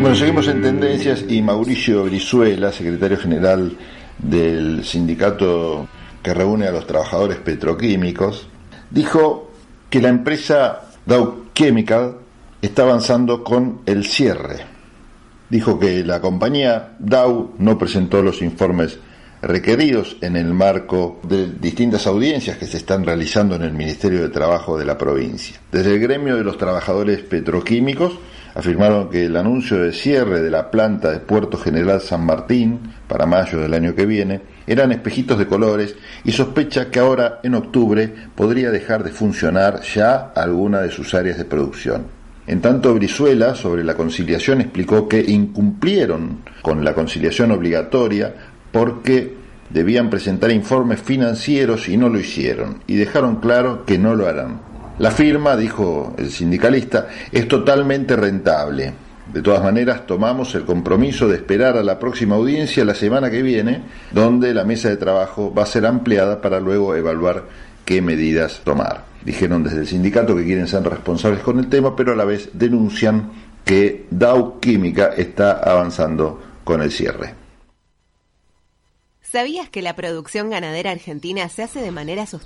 Bueno, seguimos en tendencias y Mauricio Brizuela, secretario general del sindicato que reúne a los trabajadores petroquímicos, dijo que la empresa Dow Chemical está avanzando con el cierre. Dijo que la compañía Dow no presentó los informes requeridos en el marco de distintas audiencias que se están realizando en el Ministerio de Trabajo de la provincia. Desde el gremio de los trabajadores petroquímicos afirmaron que el anuncio de cierre de la planta de Puerto General San Martín para mayo del año que viene eran espejitos de colores y sospecha que ahora en octubre podría dejar de funcionar ya alguna de sus áreas de producción. En tanto, Brizuela, sobre la conciliación, explicó que incumplieron con la conciliación obligatoria porque debían presentar informes financieros y no lo hicieron, y dejaron claro que no lo harán. La firma, dijo el sindicalista, es totalmente rentable. De todas maneras, tomamos el compromiso de esperar a la próxima audiencia la semana que viene, donde la mesa de trabajo va a ser ampliada para luego evaluar qué medidas tomar. Dijeron desde el sindicato que quieren ser responsables con el tema, pero a la vez denuncian que Dow Química está avanzando con el cierre. ¿Sabías que la producción ganadera argentina se hace de manera sostenible?